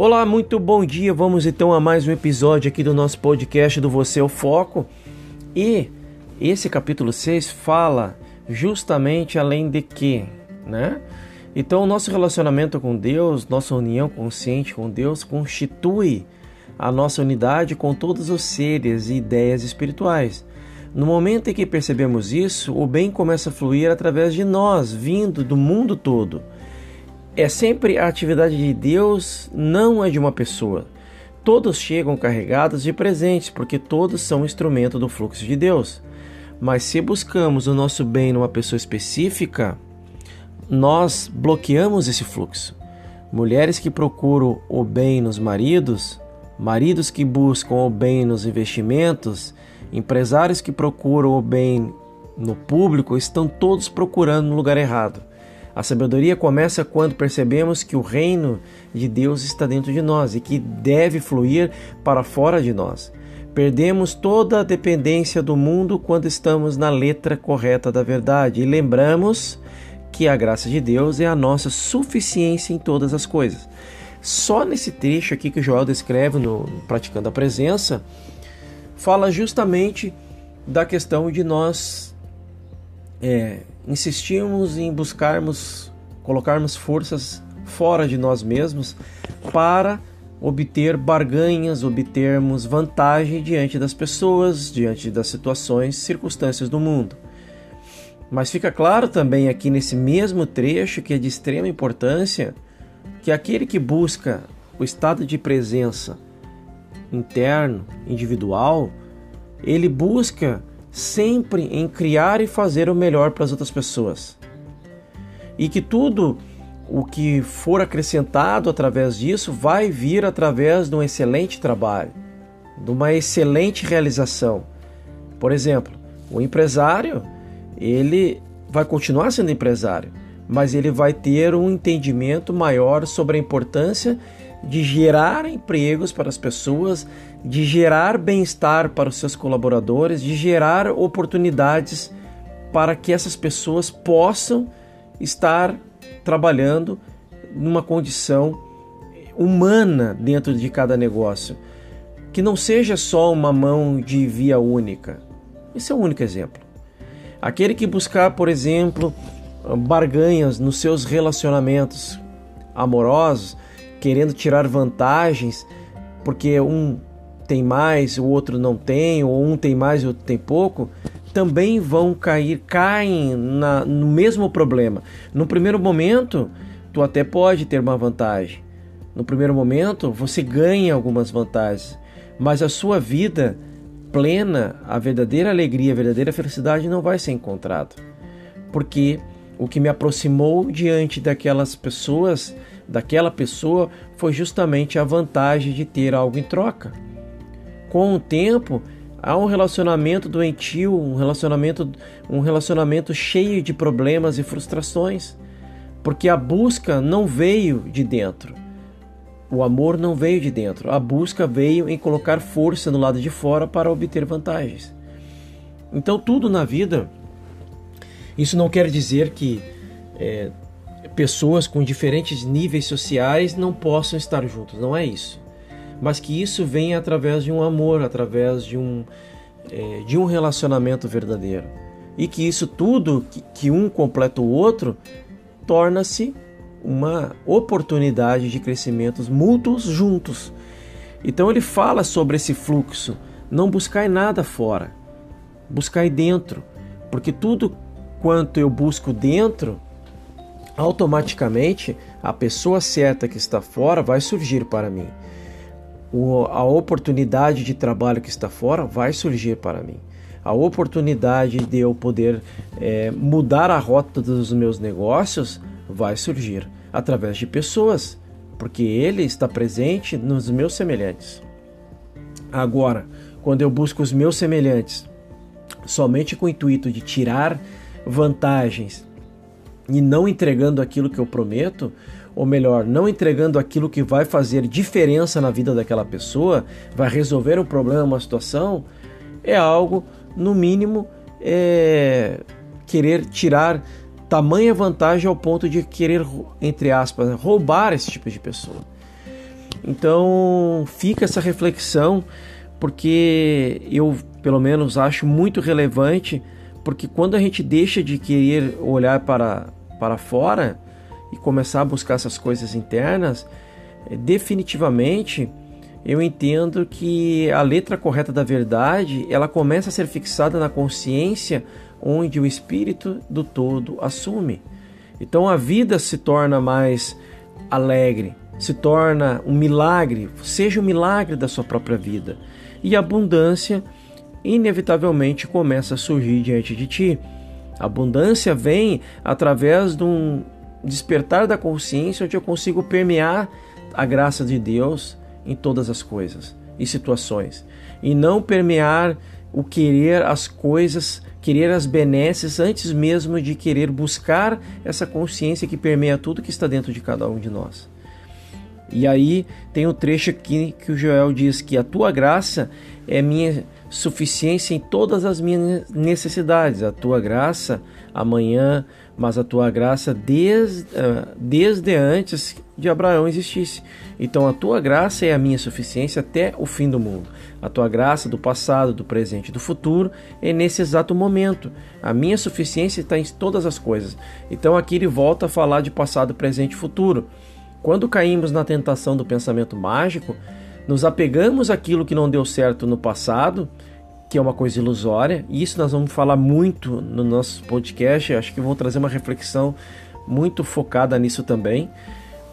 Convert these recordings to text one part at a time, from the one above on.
Olá, muito bom dia. Vamos então a mais um episódio aqui do nosso podcast do Você é o Foco. E esse capítulo 6 fala justamente além de que, né? Então, o nosso relacionamento com Deus, nossa união consciente com Deus constitui a nossa unidade com todos os seres e ideias espirituais. No momento em que percebemos isso, o bem começa a fluir através de nós, vindo do mundo todo. É sempre a atividade de Deus, não é de uma pessoa. Todos chegam carregados de presentes, porque todos são instrumento do fluxo de Deus. Mas se buscamos o nosso bem numa pessoa específica, nós bloqueamos esse fluxo. Mulheres que procuram o bem nos maridos, maridos que buscam o bem nos investimentos, empresários que procuram o bem no público, estão todos procurando no lugar errado. A sabedoria começa quando percebemos que o reino de Deus está dentro de nós e que deve fluir para fora de nós. Perdemos toda a dependência do mundo quando estamos na letra correta da verdade e lembramos que a graça de Deus é a nossa suficiência em todas as coisas. Só nesse trecho aqui que Joel descreve no Praticando a Presença, fala justamente da questão de nós é, insistirmos em buscarmos, colocarmos forças fora de nós mesmos para obter barganhas, obtermos vantagem diante das pessoas, diante das situações, circunstâncias do mundo. Mas fica claro também aqui nesse mesmo trecho que é de extrema importância que aquele que busca o estado de presença interno, individual, ele busca sempre em criar e fazer o melhor para as outras pessoas. E que tudo o que for acrescentado através disso vai vir através de um excelente trabalho, de uma excelente realização. Por exemplo, o empresário, ele vai continuar sendo empresário, mas ele vai ter um entendimento maior sobre a importância de gerar empregos para as pessoas, de gerar bem-estar para os seus colaboradores, de gerar oportunidades para que essas pessoas possam estar trabalhando numa condição humana dentro de cada negócio, que não seja só uma mão de via única. Esse é o único exemplo. Aquele que buscar, por exemplo, barganhas nos seus relacionamentos amorosos, querendo tirar vantagens, porque um tem mais, o outro não tem, ou um tem mais e o outro tem pouco, também vão cair, caem na, no mesmo problema. No primeiro momento, tu até pode ter uma vantagem. No primeiro momento, você ganha algumas vantagens, mas a sua vida plena, a verdadeira alegria, a verdadeira felicidade não vai ser encontrada. Porque o que me aproximou diante daquelas pessoas, daquela pessoa, foi justamente a vantagem de ter algo em troca. Com o tempo, há um relacionamento doentio, um relacionamento, um relacionamento cheio de problemas e frustrações, porque a busca não veio de dentro. O amor não veio de dentro. A busca veio em colocar força no lado de fora para obter vantagens. Então, tudo na vida isso não quer dizer que é, pessoas com diferentes níveis sociais não possam estar juntos, não é isso. Mas que isso venha através de um amor, através de um, é, de um relacionamento verdadeiro. E que isso tudo, que, que um completa o outro, torna-se uma oportunidade de crescimentos mútuos juntos. Então ele fala sobre esse fluxo. Não buscai nada fora, buscai dentro, porque tudo quanto eu busco dentro, automaticamente a pessoa certa que está fora vai surgir para mim. O, a oportunidade de trabalho que está fora vai surgir para mim. A oportunidade de eu poder é, mudar a rota dos meus negócios vai surgir através de pessoas, porque Ele está presente nos meus semelhantes. Agora, quando eu busco os meus semelhantes somente com o intuito de tirar vantagens e não entregando aquilo que eu prometo, ou melhor, não entregando aquilo que vai fazer diferença na vida daquela pessoa, vai resolver um problema, uma situação, é algo, no mínimo, é querer tirar tamanha vantagem ao ponto de querer, entre aspas, roubar esse tipo de pessoa. Então fica essa reflexão, porque eu pelo menos acho muito relevante, porque quando a gente deixa de querer olhar para, para fora e começar a buscar essas coisas internas, eh, definitivamente eu entendo que a letra correta da verdade ela começa a ser fixada na consciência onde o espírito do todo assume. Então a vida se torna mais alegre, se torna um milagre, seja o um milagre da sua própria vida. E a abundância inevitavelmente começa a surgir diante de ti. A abundância vem através de um despertar da consciência onde eu consigo permear a graça de Deus em todas as coisas e situações e não permear o querer as coisas, querer as benesses antes mesmo de querer buscar essa consciência que permeia tudo que está dentro de cada um de nós. E aí tem o um trecho aqui que o Joel diz que a tua graça é minha suficiência em todas as minhas necessidades. A tua graça amanhã, mas a tua graça desde, uh, desde antes de Abraão existisse. Então a tua graça é a minha suficiência até o fim do mundo. A tua graça do passado, do presente e do futuro é nesse exato momento. A minha suficiência está em todas as coisas. Então aqui ele volta a falar de passado, presente e futuro. Quando caímos na tentação do pensamento mágico, nos apegamos àquilo que não deu certo no passado, que é uma coisa ilusória, e isso nós vamos falar muito no nosso podcast. Acho que vou trazer uma reflexão muito focada nisso também.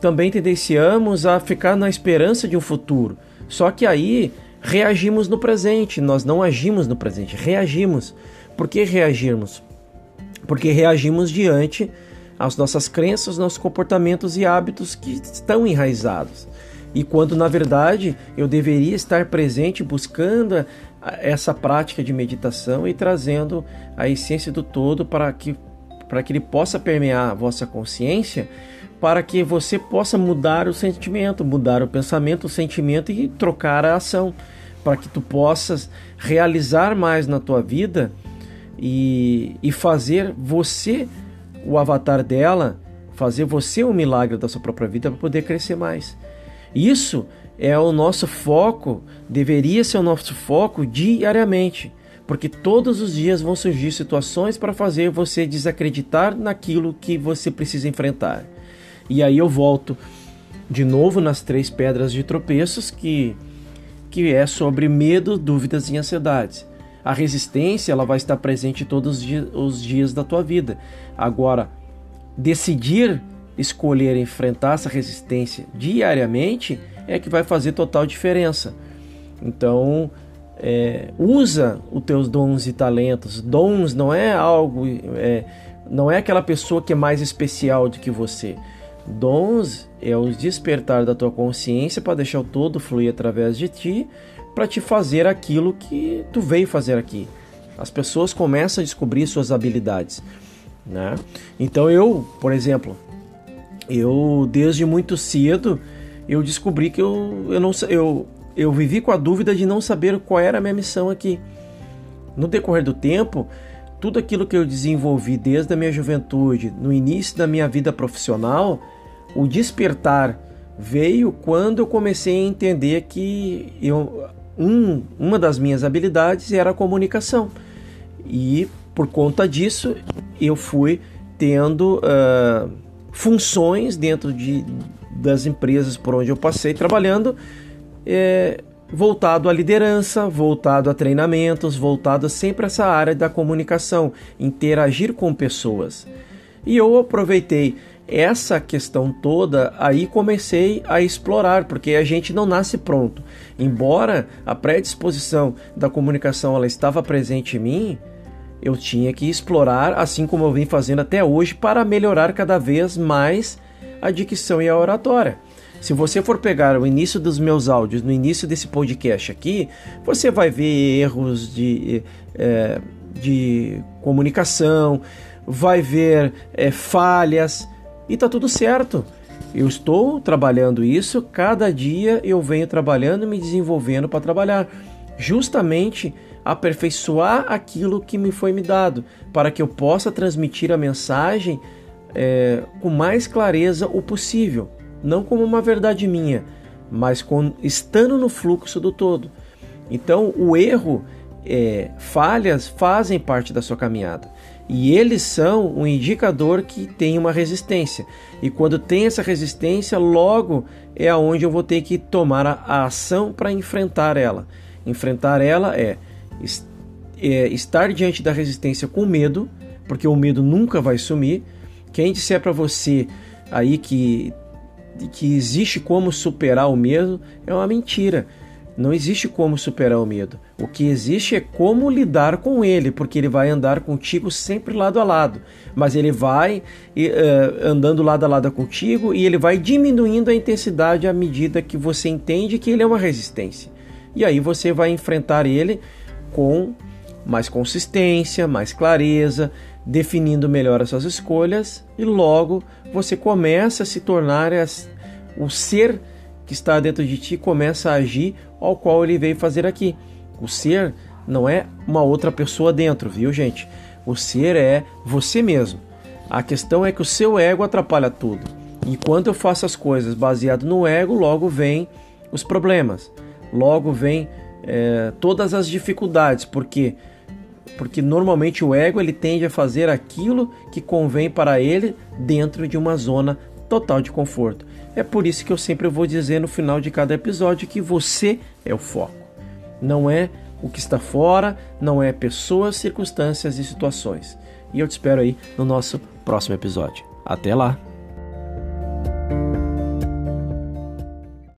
Também tendenciamos a ficar na esperança de um futuro, só que aí reagimos no presente, nós não agimos no presente, reagimos. Por que reagirmos? Porque reagimos diante às nossas crenças, nossos comportamentos e hábitos que estão enraizados e quando na verdade eu deveria estar presente buscando essa prática de meditação e trazendo a essência do todo para que para que ele possa permear a vossa consciência, para que você possa mudar o sentimento, mudar o pensamento, o sentimento e trocar a ação, para que tu possas realizar mais na tua vida e, e fazer você o avatar dela, fazer você o milagre da sua própria vida para poder crescer mais. Isso é o nosso foco, deveria ser o nosso foco diariamente, porque todos os dias vão surgir situações para fazer você desacreditar naquilo que você precisa enfrentar. E aí eu volto de novo nas três pedras de tropeços que que é sobre medo, dúvidas e ansiedades. A resistência ela vai estar presente todos os dias, os dias da tua vida. Agora, decidir escolher enfrentar essa resistência diariamente é que vai fazer total diferença. Então, é, usa os teus dons e talentos. Dons não é algo, é, não é aquela pessoa que é mais especial do que você. Dons é o despertar da tua consciência para deixar o todo fluir através de ti, para te fazer aquilo que tu veio fazer aqui. As pessoas começam a descobrir suas habilidades. Né? Então eu, por exemplo, eu desde muito cedo eu descobri que eu, eu não eu, eu vivi com a dúvida de não saber qual era a minha missão aqui. No decorrer do tempo, tudo aquilo que eu desenvolvi desde a minha juventude, no início da minha vida profissional, o despertar veio quando eu comecei a entender que eu, um, uma das minhas habilidades era a comunicação. E por conta disso, eu fui tendo. Uh, funções dentro de, das empresas por onde eu passei trabalhando, é, voltado à liderança, voltado a treinamentos, voltado sempre a essa área da comunicação, interagir com pessoas. E eu aproveitei essa questão toda, aí comecei a explorar, porque a gente não nasce pronto. Embora a predisposição da comunicação ela estava presente em mim, eu tinha que explorar, assim como eu vim fazendo até hoje, para melhorar cada vez mais a dicção e a oratória. Se você for pegar o início dos meus áudios, no início desse podcast aqui, você vai ver erros de, é, de comunicação, vai ver é, falhas e tá tudo certo. Eu estou trabalhando isso, cada dia eu venho trabalhando, me desenvolvendo para trabalhar, justamente aperfeiçoar aquilo que me foi me dado, para que eu possa transmitir a mensagem é, com mais clareza o possível, não como uma verdade minha, mas com, estando no fluxo do todo. Então, o erro, é, falhas fazem parte da sua caminhada. E eles são um indicador que tem uma resistência. E quando tem essa resistência, logo é aonde eu vou ter que tomar a, a ação para enfrentar ela. Enfrentar ela é, é estar diante da resistência com medo, porque o medo nunca vai sumir. Quem disser para você aí que, que existe como superar o medo é uma mentira. Não existe como superar o medo. O que existe é como lidar com ele, porque ele vai andar contigo sempre lado a lado. Mas ele vai uh, andando lado a lado contigo e ele vai diminuindo a intensidade à medida que você entende que ele é uma resistência. E aí você vai enfrentar ele com mais consistência, mais clareza, definindo melhor as suas escolhas e logo você começa a se tornar as, o ser que está dentro de ti começa a agir ao qual ele veio fazer aqui. O ser não é uma outra pessoa dentro, viu, gente? O ser é você mesmo. A questão é que o seu ego atrapalha tudo. E quando eu faço as coisas baseado no ego, logo vem os problemas, logo vem é, todas as dificuldades, porque porque normalmente o ego ele tende a fazer aquilo que convém para ele dentro de uma zona total de conforto. É por isso que eu sempre vou dizer no final de cada episódio que você é o foco. Não é o que está fora, não é pessoas, circunstâncias e situações. E eu te espero aí no nosso próximo episódio. Até lá!